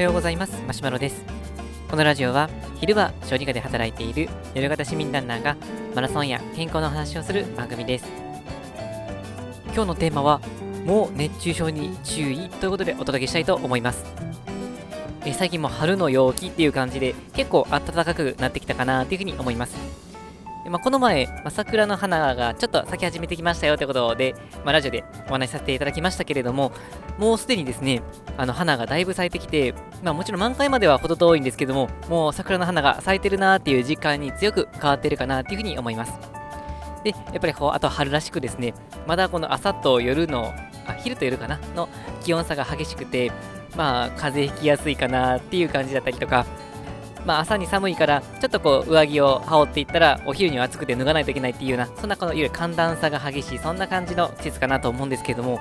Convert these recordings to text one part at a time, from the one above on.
はようございます。マシュマロです。このラジオは昼は小児科で働いている夜型市民ランナーがマラソンや健康の話をする番組です。今日のテーマはもう熱中症に注意ということでお届けしたいと思います。え最近も春の陽気っていう感じで結構暖かくなってきたかなというふうに思います。まあ、この前、まあ、桜の花がちょっと咲き始めてきましたよということで、まあ、ラジオでお話しさせていただきましたけれども、もうすでにですね、あの花がだいぶ咲いてきて、まあ、もちろん満開までは程遠いんですけども、もう桜の花が咲いてるなっていう実感に強く変わってるかなっていうふうに思います。で、やっぱりこう、あと春らしくですね、まだこの朝と夜の、あ昼と夜かなの気温差が激しくて、まあ、風邪ひきやすいかなっていう感じだったりとか、まあ、朝に寒いから、ちょっとこう上着を羽織っていったら、お昼には暑くて脱がないといけないっていうような、そんなこのいわゆる寒暖差が激しい、そんな感じの季節かなと思うんですけれども、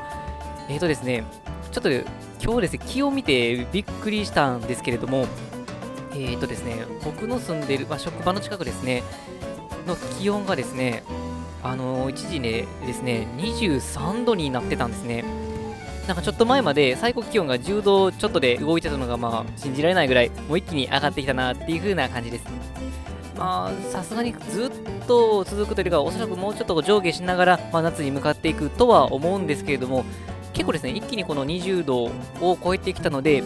えーとですね、ちょっと今日ですね、気を見てびっくりしたんですけれども、えーとですね、僕の住んでる、まあ、職場の近くですね、の気温がですね、あのー、一時ねですね、23度になってたんですね。なんかちょっと前まで最高気温が10度ちょっとで動いてたのがまあ信じられないぐらいもう一気に上がってきたなっていう風な感じです。まあさすがにずっと続くというかおそらくもうちょっと上下しながら、まあ、夏に向かっていくとは思うんですけれども結構ですね一気にこの20度を超えてきたので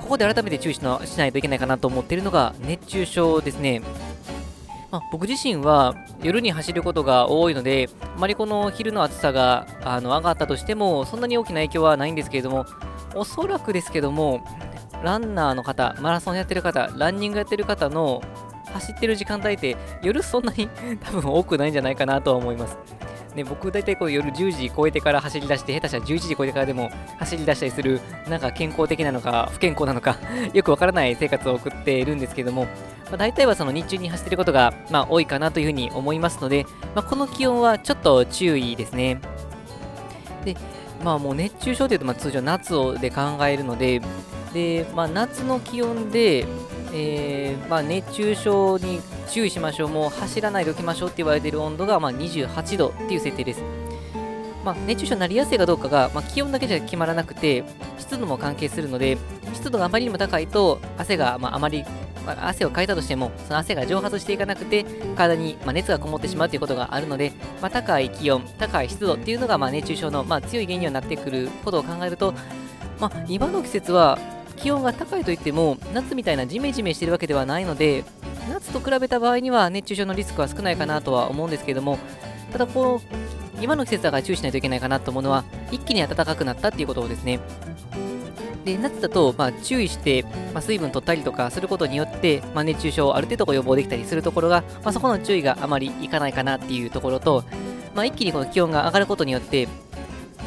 ここで改めて注意しないといけないかなと思っているのが熱中症ですね。まあ、僕自身は夜に走ることが多いので、あまりこの昼の暑さがあの上がったとしても、そんなに大きな影響はないんですけれども、おそらくですけども、ランナーの方、マラソンやってる方、ランニングやってる方の走ってる時間帯って、夜そんなに多分多くないんじゃないかなとは思います。ね、僕大体こう夜10時超えてから走り出して、下手したら11時超えてからでも走り出したりする、なんか健康的なのか不健康なのかよくわからない生活を送っているんですけども、まあ、大体はその日中に走っていることが、まあ、多いかなというふうに思いますので、まあ、この気温はちょっと注意ですね。で、まあもう熱中症というとまあ通常夏をで考えるので、で、まあ、夏の気温で、えーまあ、熱中症に注意しましょう、もう走らないでおきましょうって言われている温度がまあ28度っていう設定です。まあ、熱中症になりやすいかどうかが、まあ、気温だけじゃ決まらなくて、湿度も関係するので、湿度があまりにも高いと、汗がまああまり、汗をかいたとしても、その汗が蒸発していかなくて、体に、ま熱がこもってしまうということがあるので、ま、高い気温、高い湿度っていうのが、ま熱中症の、ま強い原因にはなってくることを考えると、まあ、今の季節は気温が高いといっても、夏みたいなジメジメしてるわけではないので、夏と比べた場合には熱中症のリスクは少ないかなとは思うんですけれども、ただこう、今の季節だから注意しないといけないかなと思うのは、一気に暖かくなったっていうことですね。で夏だと、まあ、注意して、まあ、水分取ったりとかすることによって、まあ、熱中症をある程度予防できたりするところが、まあ、そこの注意があまりいかないかなっていうところと、まあ、一気にこの気温が上がることによって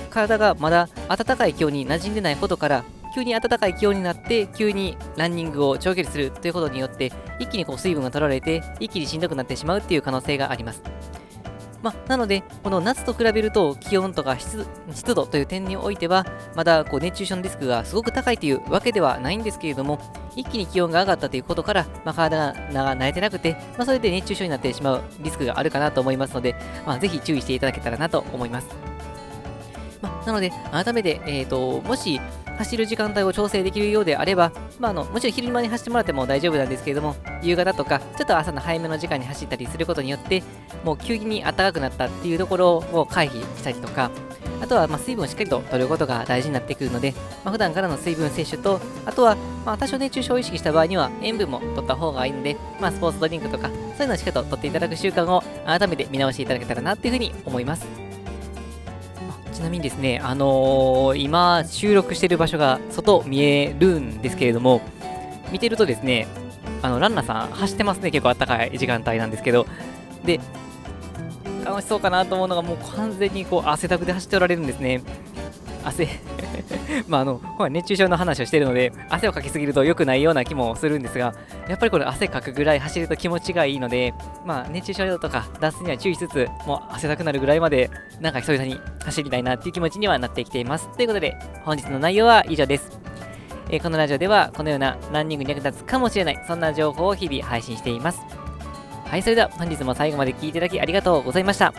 体がまだ暖かい気温に馴染んでないことから急に暖かい気温になって急にランニングを長距離するということによって一気にこう水分が取られて一気にしんどくなってしまうっていう可能性があります。まあ、なので、この夏と比べると気温とか湿度という点においては、まだこう熱中症のリスクがすごく高いというわけではないんですけれども、一気に気温が上がったということから、まあ、体が慣れてなくて、まあ、それで熱中症になってしまうリスクがあるかなと思いますので、まあ、ぜひ注意していただけたらなと思います。まあ、なので、改めて、えーと、もし走る時間帯を調整できるようであれば、まあ、あのもちろん昼間に走ってもらっても大丈夫なんですけれども、夕方とか、ちょっと朝の早めの時間に走ったりすることによって、もう急に暖かくなったっていうところを回避したりとか、あとはま水分をしっかりと取ることが大事になってくるので、まあ、普段からの水分摂取と、あとはま多少熱中症を意識した場合には塩分も取った方がいいので、まあ、スポーツドリンクとか、そういうのをしっかりと取っていただく習慣を改めて見直していただけたらなっていうふうに思います。ちなみにですね、あのー、今収録している場所が外見えるんですけれども、見てるとですね、あのランナーさん走ってますね、結構あったかい時間帯なんですけど、で、楽しそうかなと思うのが、もう完全にこう汗だくで走っておられるんですね。汗 まああの、熱中症の話をしているので、汗をかきすぎると良くないような気もするんですが、やっぱりこれ汗かくぐらい走ると気持ちがいいので、まあ熱中症とか脱水には注意しつつ、もう汗だくなるぐらいまで、なんか久々に走りたいなっていう気持ちにはなってきています。ということで、本日の内容は以上です。えー、このラジオでは、このようなランニングに役立つかもしれない、そんな情報を日々配信しています。はい、それでは本日も最後まで聴いていただきありがとうございました。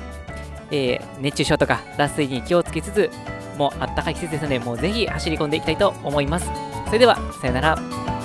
えー、熱中症とか脱水に気をつけつつ、もうあったかい季節ですので、もうぜひ走り込んでいきたいと思います。それでは、さよなら。